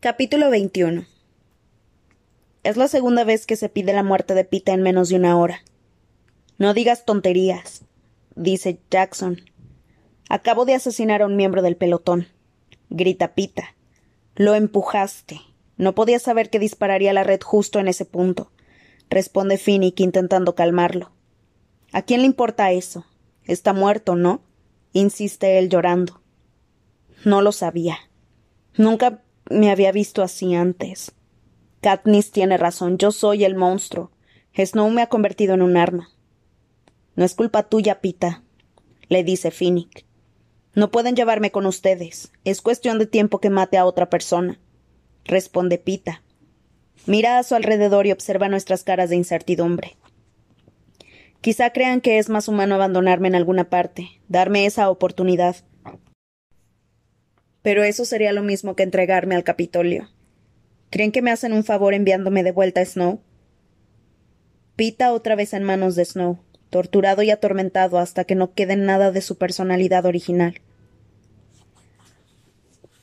Capítulo 21 Es la segunda vez que se pide la muerte de Pita en menos de una hora. No digas tonterías, dice Jackson. Acabo de asesinar a un miembro del pelotón. Grita Pita. Lo empujaste. No podía saber que dispararía la red justo en ese punto. Responde Finnick intentando calmarlo. ¿A quién le importa eso? Está muerto, ¿no? insiste él llorando. No lo sabía. Nunca me había visto así antes. Katniss tiene razón, yo soy el monstruo. Snow me ha convertido en un arma. No es culpa tuya, Pita, le dice Finnick. No pueden llevarme con ustedes. Es cuestión de tiempo que mate a otra persona. Responde Pita. Mira a su alrededor y observa nuestras caras de incertidumbre. Quizá crean que es más humano abandonarme en alguna parte, darme esa oportunidad. Pero eso sería lo mismo que entregarme al Capitolio. ¿Creen que me hacen un favor enviándome de vuelta a Snow? Pita otra vez en manos de Snow, torturado y atormentado hasta que no quede nada de su personalidad original.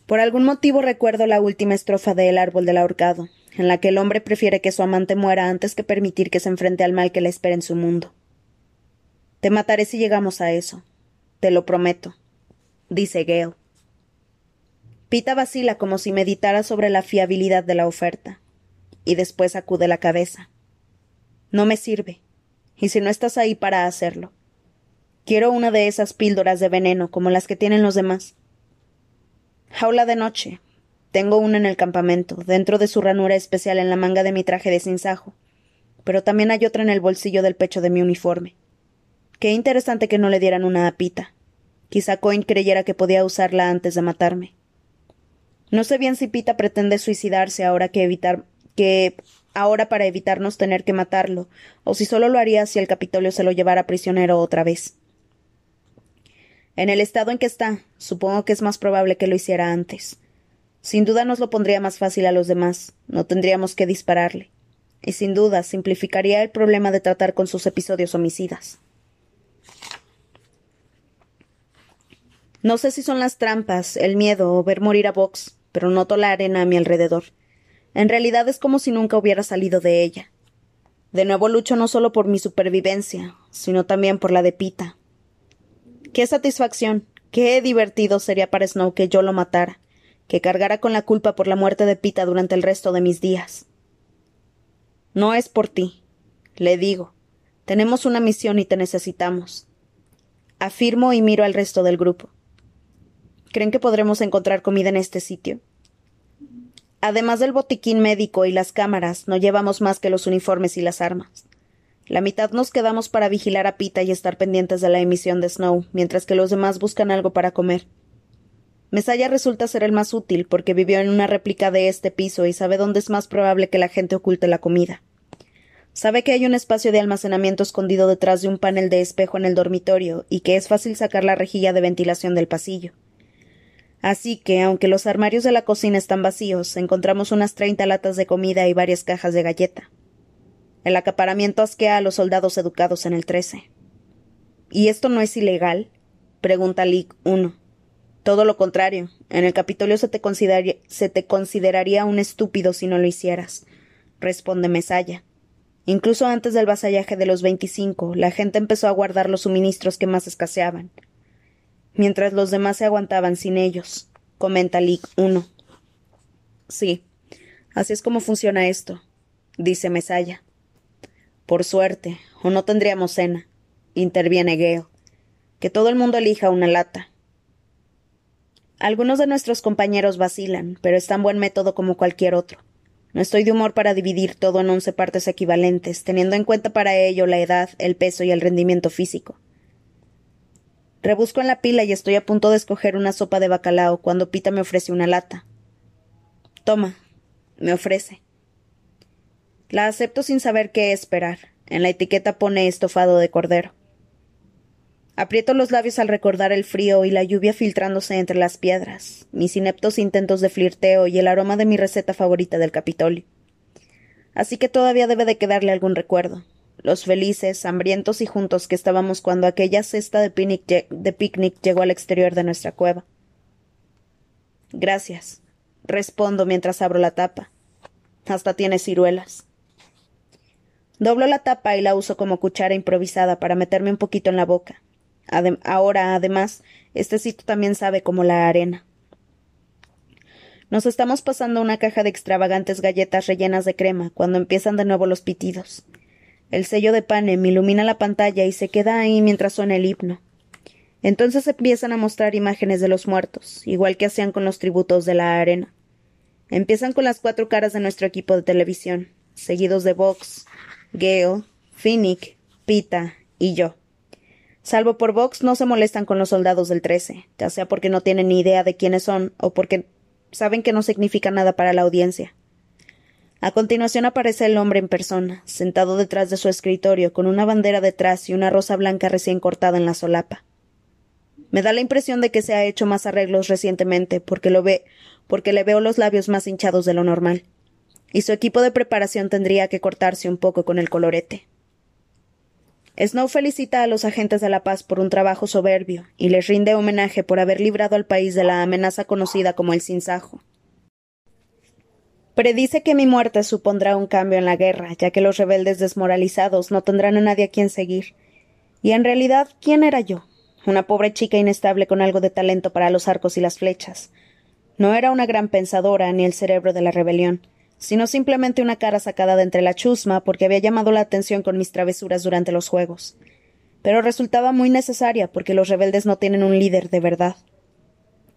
Por algún motivo recuerdo la última estrofa de El árbol del ahorcado, en la que el hombre prefiere que su amante muera antes que permitir que se enfrente al mal que le espera en su mundo. Te mataré si llegamos a eso. Te lo prometo, dice Gale. Pita vacila como si meditara sobre la fiabilidad de la oferta, y después sacude la cabeza. No me sirve, y si no estás ahí para hacerlo. Quiero una de esas píldoras de veneno como las que tienen los demás. Jaula de noche. Tengo una en el campamento, dentro de su ranura especial en la manga de mi traje de sinsajo, pero también hay otra en el bolsillo del pecho de mi uniforme. Qué interesante que no le dieran una apita. Quizá Coin creyera que podía usarla antes de matarme. No sé bien si Pita pretende suicidarse ahora que evitar que ahora para evitarnos tener que matarlo, o si solo lo haría si el Capitolio se lo llevara prisionero otra vez. En el estado en que está, supongo que es más probable que lo hiciera antes. Sin duda nos lo pondría más fácil a los demás, no tendríamos que dispararle. Y sin duda simplificaría el problema de tratar con sus episodios homicidas. No sé si son las trampas, el miedo o ver morir a Vox, pero noto la arena a mi alrededor. En realidad es como si nunca hubiera salido de ella. De nuevo lucho no solo por mi supervivencia, sino también por la de Pita. Qué satisfacción, qué divertido sería para Snow que yo lo matara, que cargara con la culpa por la muerte de Pita durante el resto de mis días. No es por ti, le digo. Tenemos una misión y te necesitamos. Afirmo y miro al resto del grupo. ¿Creen que podremos encontrar comida en este sitio? Además del botiquín médico y las cámaras, no llevamos más que los uniformes y las armas. La mitad nos quedamos para vigilar a Pita y estar pendientes de la emisión de Snow, mientras que los demás buscan algo para comer. Mesaya resulta ser el más útil porque vivió en una réplica de este piso y sabe dónde es más probable que la gente oculte la comida. Sabe que hay un espacio de almacenamiento escondido detrás de un panel de espejo en el dormitorio y que es fácil sacar la rejilla de ventilación del pasillo. Así que, aunque los armarios de la cocina están vacíos, encontramos unas treinta latas de comida y varias cajas de galleta. El acaparamiento asquea a los soldados educados en el trece. ¿Y esto no es ilegal? pregunta Lick 1. Todo lo contrario. En el Capitolio se te, consideraría un estúpido si no lo hicieras, responde Mesaya. Incluso antes del vasallaje de los veinticinco, la gente empezó a guardar los suministros que más escaseaban mientras los demás se aguantaban sin ellos, comenta Lick 1. Sí, así es como funciona esto, dice Mesaya. Por suerte, o no tendríamos cena, interviene Gale. Que todo el mundo elija una lata. Algunos de nuestros compañeros vacilan, pero es tan buen método como cualquier otro. No estoy de humor para dividir todo en once partes equivalentes, teniendo en cuenta para ello la edad, el peso y el rendimiento físico. Rebusco en la pila y estoy a punto de escoger una sopa de bacalao cuando Pita me ofrece una lata. Toma, me ofrece. La acepto sin saber qué esperar. En la etiqueta pone estofado de cordero. Aprieto los labios al recordar el frío y la lluvia filtrándose entre las piedras, mis ineptos intentos de flirteo y el aroma de mi receta favorita del Capitolio. Así que todavía debe de quedarle algún recuerdo los felices, hambrientos y juntos que estábamos cuando aquella cesta de picnic, llegó al exterior de nuestra cueva. Gracias, respondo mientras abro la tapa. Hasta tiene ciruelas. Doblo la tapa y la uso como cuchara improvisada para meterme un poquito en la boca. ahora, además, este sitio también sabe como la arena. Nos estamos pasando una caja de extravagantes galletas rellenas de crema cuando empiezan de nuevo los pitidos. El sello de Panem ilumina la pantalla y se queda ahí mientras suena el himno. Entonces empiezan a mostrar imágenes de los muertos, igual que hacían con los tributos de la arena. Empiezan con las cuatro caras de nuestro equipo de televisión, seguidos de Vox, Gale, Finnick, Pita y yo. Salvo por Vox, no se molestan con los soldados del 13, ya sea porque no tienen ni idea de quiénes son o porque saben que no significa nada para la audiencia. A continuación aparece el hombre en persona, sentado detrás de su escritorio, con una bandera detrás y una rosa blanca recién cortada en la solapa. Me da la impresión de que se ha hecho más arreglos recientemente, porque lo ve, porque le veo los labios más hinchados de lo normal. Y su equipo de preparación tendría que cortarse un poco con el colorete. Snow felicita a los agentes de la paz por un trabajo soberbio y les rinde homenaje por haber librado al país de la amenaza conocida como el sinsajo. Predice que mi muerte supondrá un cambio en la guerra, ya que los rebeldes desmoralizados no tendrán a nadie a quien seguir. Y en realidad, ¿quién era yo? Una pobre chica inestable con algo de talento para los arcos y las flechas. No era una gran pensadora ni el cerebro de la rebelión sino simplemente una cara sacada de entre la chusma porque había llamado la atención con mis travesuras durante los juegos. Pero resultaba muy necesaria porque los rebeldes no tienen un líder de verdad.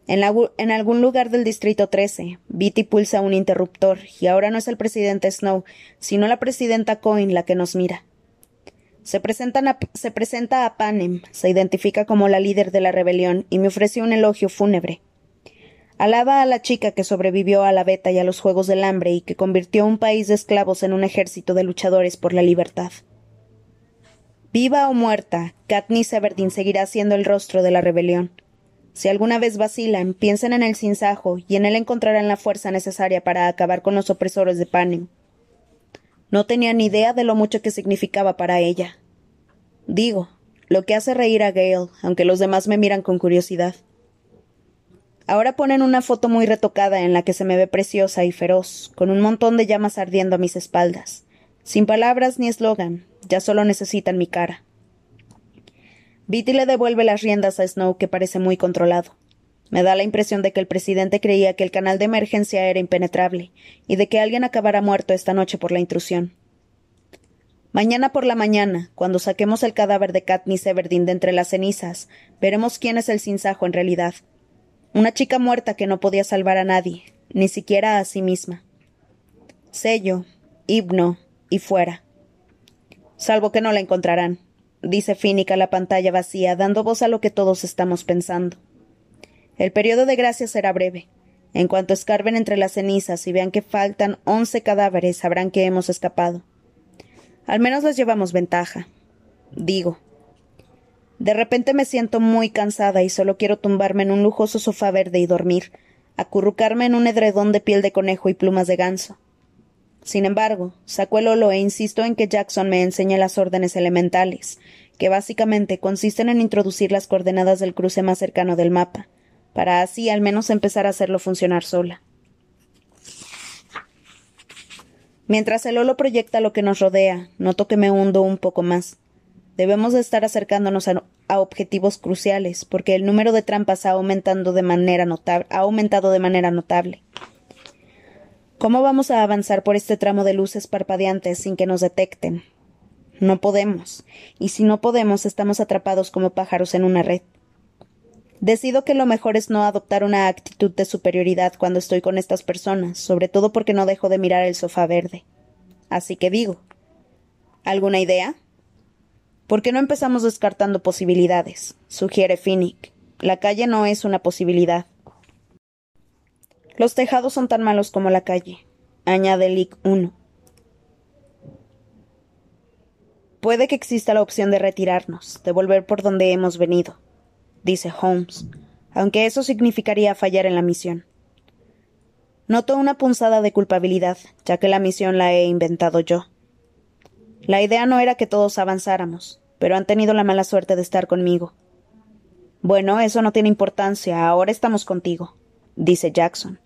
En, algún lugar del Distrito 13, Beatty pulsa un interruptor y ahora no es el presidente Snow, sino la presidenta Coin la que nos mira. Se, se presenta a Panem, se identifica como la líder de la rebelión y me ofrece un elogio fúnebre. Alaba a la chica que sobrevivió a la beta y a los Juegos del Hambre y que convirtió un país de esclavos en un ejército de luchadores por la libertad. Viva o muerta, Katniss Everdeen seguirá siendo el rostro de la rebelión. Si alguna vez vacilan, piensen en el sinsajo y en él encontrarán la fuerza necesaria para acabar con los opresores de Panem. No tenía ni idea de lo mucho que significaba para ella. Digo, lo que hace reír a Gale, aunque los demás me miran con curiosidad. Ahora ponen una foto muy retocada en la que se me ve preciosa y feroz, con un montón de llamas ardiendo a mis espaldas. Sin palabras ni eslogan, ya solo necesitan mi cara. Le devuelve las riendas a Snow, que parece muy controlado. Me da la impresión de que el presidente creía que el canal de emergencia era impenetrable y de que alguien acabará muerto esta noche por la intrusión. Mañana por la mañana, cuando saquemos el cadáver de Katniss Everdeen de entre las cenizas, veremos quién es el sinsajo en realidad una chica muerta que no podía salvar a nadie, ni siquiera a sí misma. Sello, himno y fuera. Salvo que no la encontrarán, dice Fínica a la pantalla vacía, dando voz a lo que todos estamos pensando. El periodo de gracia será breve. En cuanto escarben entre las cenizas y vean que faltan once cadáveres, sabrán que hemos escapado. Al menos les llevamos ventaja. Digo, de repente me siento muy cansada y solo quiero tumbarme en un lujoso sofá verde y dormir, acurrucarme en un edredón de piel de conejo y plumas de ganso. Sin embargo, saco el holo e insisto en que Jackson me enseñe las órdenes elementales, que básicamente consisten en introducir las coordenadas del cruce más cercano del mapa, para así al menos empezar a hacerlo funcionar sola. Mientras el holo proyecta lo que nos rodea, noto que me hundo un poco más. Debemos de estar acercándonos a, objetivos cruciales, porque el número de trampas ha aumentado de manera notable. ¿Cómo vamos a avanzar por este tramo de luces parpadeantes sin que nos detecten? No podemos, y si no podemos estamos atrapados como pájaros en una red. Decido que lo mejor es no adoptar una actitud de superioridad cuando estoy con estas personas, sobre todo porque no dejo de mirar el sofá verde. Así que digo ¿Alguna idea? ¿Por qué no empezamos descartando posibilidades? sugiere Finnick. La calle no es una posibilidad. Los tejados son tan malos como la calle, añade Lick 1. Puede que exista la opción de retirarnos, de volver por donde hemos venido, dice Holmes, aunque eso significaría fallar en la misión. Noto una punzada de culpabilidad, ya que la misión la he inventado yo. La idea no era que todos avanzáramos, pero han tenido la mala suerte de estar conmigo. Bueno, eso no tiene importancia, ahora estamos contigo, dice Jackson.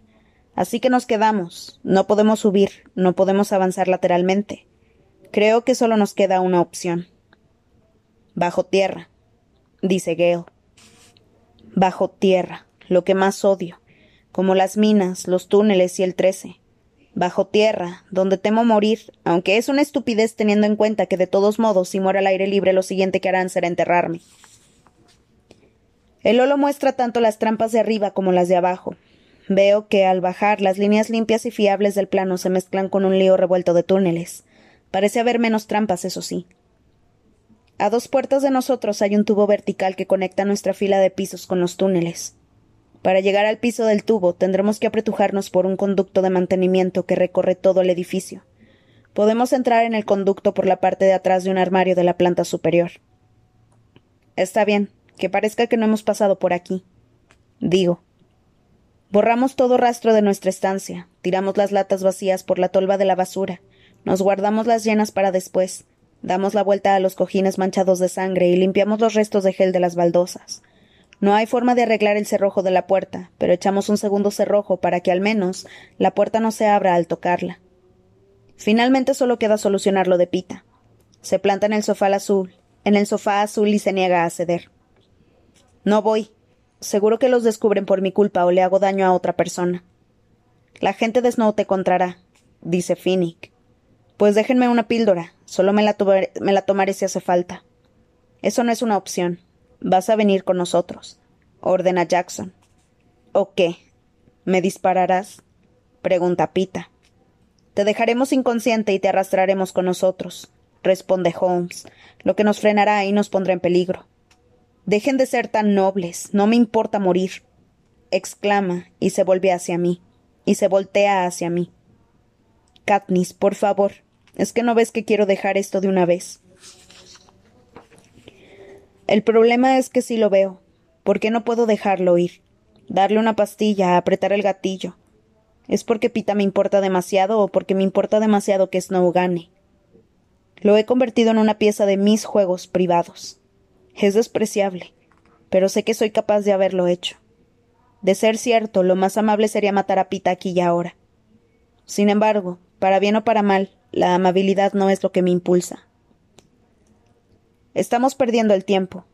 Así que nos quedamos. No podemos subir, no podemos avanzar lateralmente. Creo que solo nos queda una opción. Bajo tierra, dice Gale. Bajo tierra, lo que más odio, como las minas, los túneles y el trece. Bajo tierra, donde temo morir, aunque es una estupidez teniendo en cuenta que de todos modos, si muero al aire libre, lo siguiente que harán será enterrarme. El holo muestra tanto las trampas de arriba como las de abajo. Veo que al bajar las líneas limpias y fiables del plano se mezclan con un lío revuelto de túneles. Parece haber menos trampas, eso sí. A dos puertas de nosotros hay un tubo vertical que conecta nuestra fila de pisos con los túneles. Para llegar al piso del tubo tendremos que apretujarnos por un conducto de mantenimiento que recorre todo el edificio. Podemos entrar en el conducto por la parte de atrás de un armario de la planta superior. Está bien, que parezca que no hemos pasado por aquí. Digo. Borramos todo rastro de nuestra estancia, tiramos las latas vacías por la tolva de la basura, nos guardamos las llenas para después, damos la vuelta a los cojines manchados de sangre y limpiamos los restos de gel de las baldosas. No hay forma de arreglar el cerrojo de la puerta, pero echamos un segundo cerrojo para que al menos la puerta no se abra al tocarla. Finalmente solo queda solucionar lo de Pita. Se planta en el sofá azul, en el sofá azul y se niega a ceder. No voy. Seguro que los descubren por mi culpa o le hago daño a otra persona. La gente de Snow te encontrará, dice Finnick. Pues déjenme una píldora. Solo me la, me la tomaré si hace falta. Eso no es una opción. Vas a venir con nosotros, ordena Jackson. ¿O qué? ¿Me dispararás? pregunta Pita. Te dejaremos inconsciente y te arrastraremos con nosotros, responde Holmes, lo que nos frenará y nos pondrá en peligro. Dejen de ser tan nobles, no me importa morir, exclama y se vuelve hacia mí, y se voltea hacia mí. Katniss, por favor, es que no ves que quiero dejar esto de una vez. El problema es que sí lo veo. ¿Por qué no puedo dejarlo ir? Darle una pastilla, apretar el gatillo. ¿Es porque Pita me importa demasiado o porque me importa demasiado que Snow gane? Lo he convertido en una pieza de mis juegos privados. Es despreciable, pero sé que soy capaz de haberlo hecho. De ser cierto, lo más amable sería matar a Pita aquí y ahora. Sin embargo, para bien o para mal, la amabilidad no es lo que me impulsa. Estamos perdiendo el tiempo.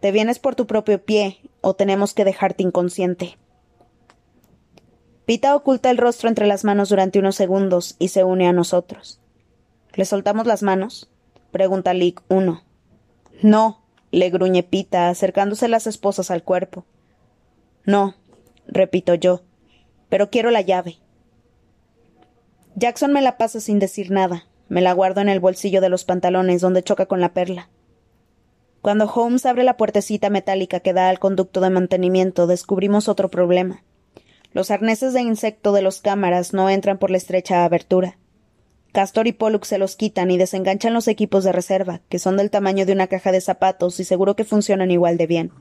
Te vienes por tu propio pie o tenemos que dejarte inconsciente. Pita oculta el rostro entre las manos durante unos segundos y se une a nosotros. ¿Le soltamos las manos? pregunta Lick uno. No, le gruñe Pita, acercándose las esposas al cuerpo. No, repito yo, pero quiero la llave. Jackson me la pasa sin decir nada. Me la guardo en el bolsillo de los pantalones donde choca con la perla. Cuando Holmes abre la puertecita metálica que da al conducto de mantenimiento, descubrimos otro problema. Los arneses de insecto de los cámaras no entran por la estrecha abertura. Castor y Pollux se los quitan y desenganchan los equipos de reserva, que son del tamaño de una caja de zapatos y seguro que funcionan igual de bien.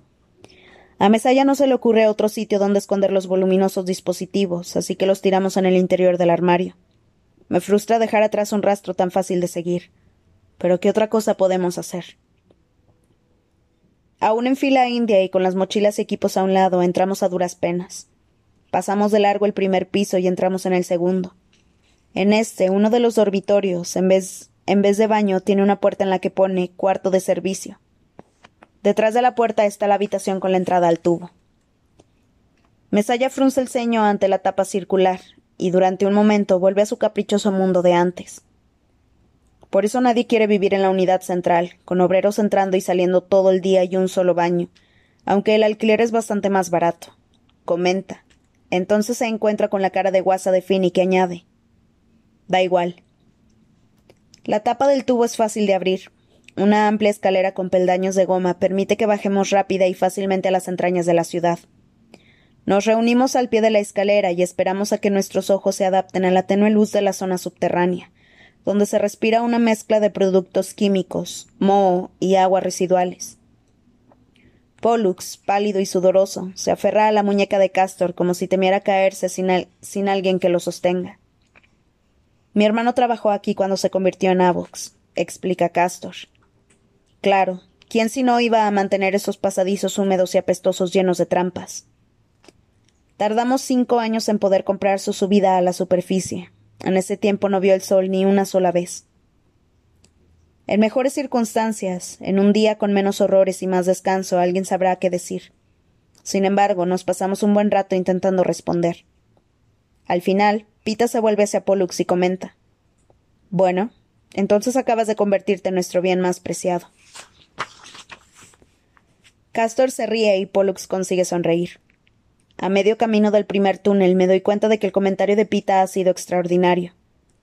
A Mesaya no se le ocurre otro sitio donde esconder los voluminosos dispositivos, así que los tiramos en el interior del armario. Me frustra dejar atrás un rastro tan fácil de seguir. Pero ¿qué otra cosa podemos hacer? Aún en fila india y con las mochilas y equipos a un lado, entramos a duras penas. Pasamos de largo el primer piso y entramos en el segundo. En este, uno de los dormitorios, en vez, en vez de baño, tiene una puerta en la que pone cuarto de servicio. Detrás de la puerta está la habitación con la entrada al tubo. Mesaya frunce el ceño ante la tapa circular, y durante un momento vuelve a su caprichoso mundo de antes. Por eso nadie quiere vivir en la unidad central, con obreros entrando y saliendo todo el día y un solo baño, aunque el alquiler es bastante más barato. Comenta. Entonces se encuentra con la cara de guasa de Finny que añade. Da igual. La tapa del tubo es fácil de abrir. Una amplia escalera con peldaños de goma permite que bajemos rápida y fácilmente a las entrañas de la ciudad. Nos reunimos al pie de la escalera y esperamos a que nuestros ojos se adapten a la tenue luz de la zona subterránea, donde se respira una mezcla de productos químicos, moho y agua residuales. Pollux, pálido y sudoroso, se aferra a la muñeca de Castor como si temiera caerse sin, sin alguien que lo sostenga. Mi hermano trabajó aquí cuando se convirtió en Avox, explica Castor. Claro, ¿quién si no iba a mantener esos pasadizos húmedos y apestosos llenos de trampas? Tardamos cinco años en poder comprar su subida a la superficie. En ese tiempo no vio el sol ni una sola vez. En mejores circunstancias, en un día con menos horrores y más descanso, alguien sabrá qué decir. Sin embargo, nos pasamos un buen rato intentando responder. Al final, Pita se vuelve hacia Pollux y comenta. Bueno, entonces acabas de convertirte en nuestro bien más preciado. Castor se ríe y Pollux consigue sonreír. A medio camino del primer túnel me doy cuenta de que el comentario de Pita ha sido extraordinario.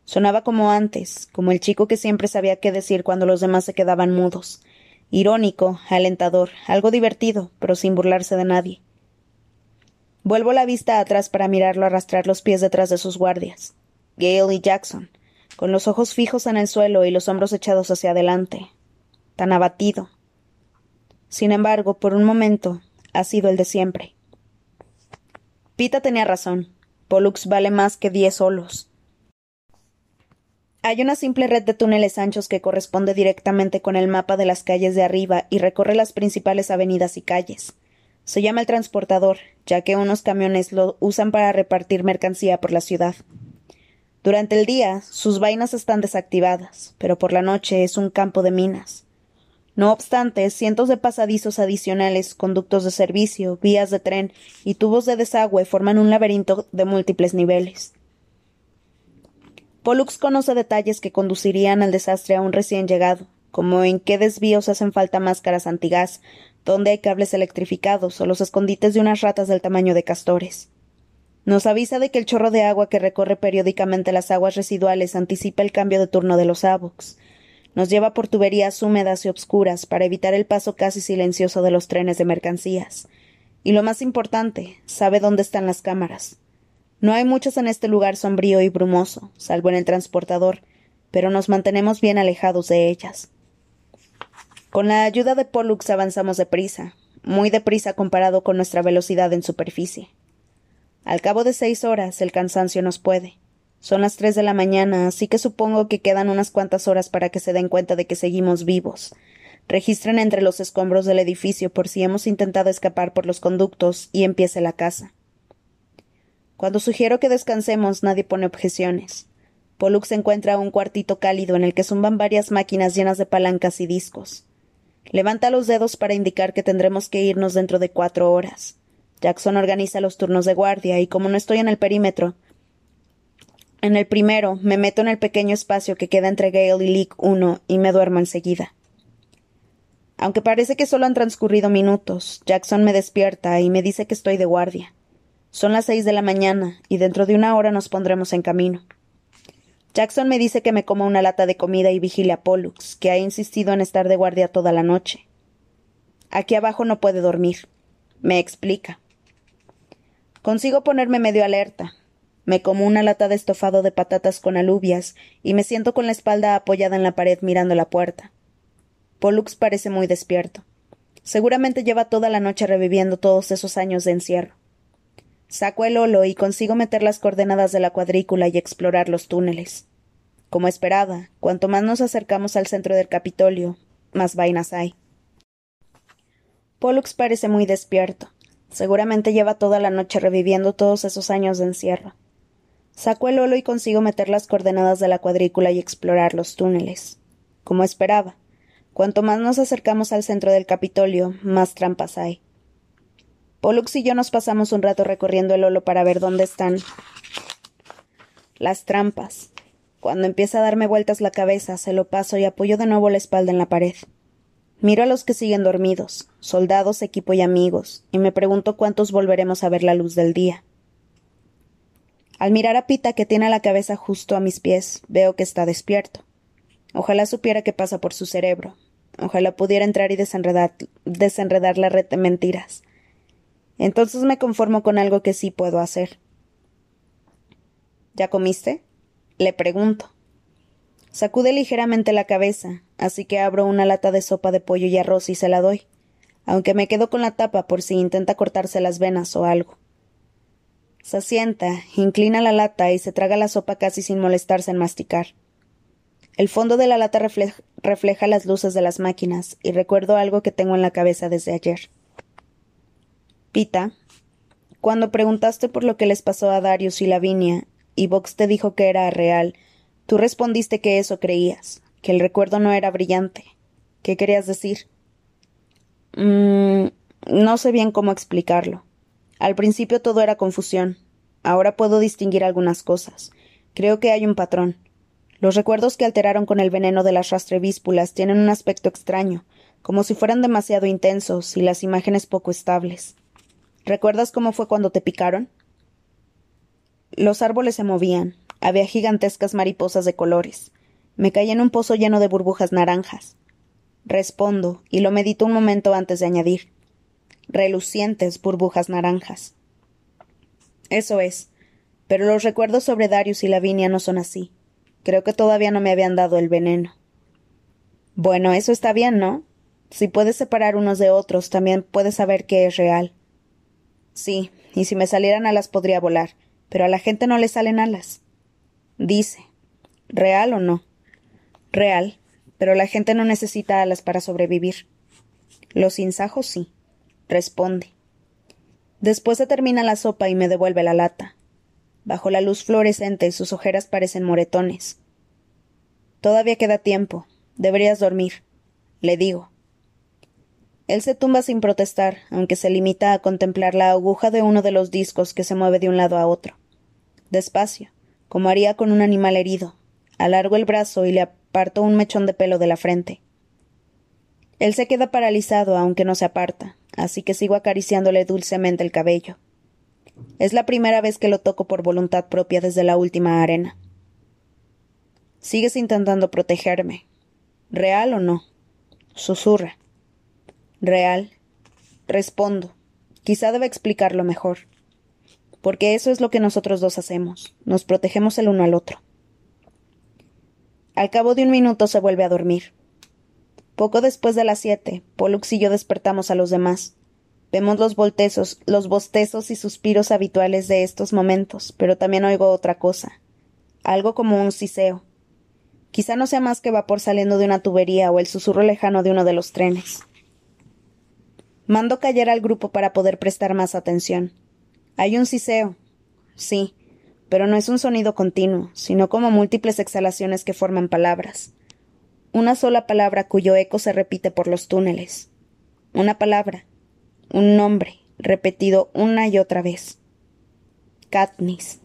Sonaba como antes, como el chico que siempre sabía qué decir cuando los demás se quedaban mudos. Irónico, alentador, algo divertido, pero sin burlarse de nadie. Vuelvo la vista atrás para mirarlo arrastrar los pies detrás de sus guardias. Gale y Jackson, con los ojos fijos en el suelo y los hombros echados hacia adelante. Tan abatido, sin embargo, por un momento, ha sido el de siempre. Pita tenía razón. Pollux vale más que diez solos. Hay una simple red de túneles anchos que corresponde directamente con el mapa de las calles de arriba y recorre las principales avenidas y calles. Se llama el transportador, ya que unos camiones lo usan para repartir mercancía por la ciudad. Durante el día, sus vainas están desactivadas, pero por la noche es un campo de minas. No obstante, cientos de pasadizos adicionales, conductos de servicio, vías de tren y tubos de desagüe forman un laberinto de múltiples niveles. Pollux conoce detalles que conducirían al desastre a un recién llegado, como en qué desvíos hacen falta máscaras antigás, dónde hay cables electrificados o los escondites de unas ratas del tamaño de castores. Nos avisa de que el chorro de agua que recorre periódicamente las aguas residuales anticipa el cambio de turno de los Avox, nos lleva por tuberías húmedas y obscuras para evitar el paso casi silencioso de los trenes de mercancías. Y lo más importante, sabe dónde están las cámaras. No hay muchas en este lugar sombrío y brumoso, salvo en el transportador, pero nos mantenemos bien alejados de ellas. Con la ayuda de Pollux avanzamos deprisa, muy deprisa comparado con nuestra velocidad en superficie. Al cabo de seis horas el cansancio nos puede. Son las tres de la mañana, así que supongo que quedan unas cuantas horas para que se den cuenta de que seguimos vivos. Registren entre los escombros del edificio por si hemos intentado escapar por los conductos y empiece la casa. Cuando sugiero que descansemos, nadie pone objeciones. Pollux encuentra un cuartito cálido en el que zumban varias máquinas llenas de palancas y discos. Levanta los dedos para indicar que tendremos que irnos dentro de cuatro horas. Jackson organiza los turnos de guardia y como no estoy en el perímetro, en el primero, me meto en el pequeño espacio que queda entre Gale y Leak 1 y me duermo enseguida. Aunque parece que solo han transcurrido minutos, Jackson me despierta y me dice que estoy de guardia. Son las seis de la mañana y dentro de una hora nos pondremos en camino. Jackson me dice que me coma una lata de comida y vigile a Pollux, que ha insistido en estar de guardia toda la noche. Aquí abajo no puede dormir. Me explica. Consigo ponerme medio alerta, me como una lata de estofado de patatas con alubias y me siento con la espalda apoyada en la pared mirando la puerta. Pollux parece muy despierto. Seguramente lleva toda la noche reviviendo todos esos años de encierro. Saco el holo y consigo meter las coordenadas de la cuadrícula y explorar los túneles. Como esperaba, cuanto más nos acercamos al centro del Capitolio, más vainas hay. Pollux parece muy despierto. Seguramente lleva toda la noche reviviendo todos esos años de encierro. Saco el holo y consigo meter las coordenadas de la cuadrícula y explorar los túneles. Como esperaba, cuanto más nos acercamos al centro del Capitolio, más trampas hay. Pollux y yo nos pasamos un rato recorriendo el holo para ver dónde están las trampas. Cuando empieza a darme vueltas la cabeza, se lo paso y apoyo de nuevo la espalda en la pared. Miro a los que siguen dormidos, soldados, equipo y amigos, y me pregunto cuántos volveremos a ver la luz del día. Al mirar a Pita, que tiene la cabeza justo a mis pies, veo que está despierto. Ojalá supiera qué pasa por su cerebro. Ojalá pudiera entrar y desenredar, desenredar la red de mentiras. Entonces me conformo con algo que sí puedo hacer. ¿Ya comiste? Le pregunto. Sacude ligeramente la cabeza, así que abro una lata de sopa de pollo y arroz y se la doy, aunque me quedo con la tapa por si intenta cortarse las venas o algo. Se sienta, inclina la lata y se traga la sopa casi sin molestarse en masticar. El fondo de la lata refleja, las luces de las máquinas y recuerdo algo que tengo en la cabeza desde ayer. Pita, Cuando preguntaste por lo que les pasó a Darius y Lavinia, y Vox te dijo que era real, tú respondiste que eso creías, que el recuerdo no era brillante. ¿Qué querías decir? Mm, no sé bien cómo explicarlo. Al principio todo era confusión. Ahora puedo distinguir algunas cosas. Creo que hay un patrón. Los recuerdos que alteraron con el veneno de las rastrevíspulas tienen un aspecto extraño, como si fueran demasiado intensos y las imágenes poco estables. ¿Recuerdas cómo fue cuando te picaron? Los árboles se movían, había gigantescas mariposas de colores. Me caí en un pozo lleno de burbujas naranjas. Respondo, y lo medito un momento antes de añadir. Relucientes burbujas naranjas. Eso es. Pero los recuerdos sobre Darius y Lavinia no son así. Creo que todavía no me habían dado el veneno. Bueno, eso está bien, ¿no? Si puedes separar unos de otros, también puedes saber qué es real. Sí, y si me salieran alas podría volar, pero a la gente no le salen alas. Dice. ¿Real o no? Real, pero la gente no necesita alas para sobrevivir. Los insajos sí. Responde. Después se termina la sopa y me devuelve la lata. Bajo la luz fluorescente sus ojeras parecen moretones. Todavía queda tiempo. Deberías dormir. Le digo. Él se tumba sin protestar, aunque se limita a contemplar la aguja de uno de los discos que se mueve de un lado a otro. Despacio, como haría con un animal herido. Alargo el brazo y le aparto un mechón de pelo de la frente. Él se queda paralizado, aunque no se aparta, así que sigo acariciándole dulcemente el cabello. Es la primera vez que lo toco por voluntad propia desde la última arena. Sigues intentando protegerme. ¿Real o no? Susurra. Real. Respondo. Quizá deba explicarlo mejor. Porque eso es lo que nosotros dos hacemos. Nos protegemos el uno al otro. Al cabo de un minuto se vuelve a dormir. Poco después de las siete, Pollux y yo despertamos a los demás. Vemos los voltezos, los bostezos y suspiros habituales de estos momentos, pero también oigo otra cosa. Algo como un siseo. Quizá no sea más que vapor saliendo de una tubería o el susurro lejano de uno de los trenes. Mando callar al grupo para poder prestar más atención. Hay un siseo. Sí, pero no es un sonido continuo, sino como múltiples exhalaciones que forman palabras. Una sola palabra cuyo eco se repite por los túneles. Una palabra, un nombre repetido una y otra vez. Katniss.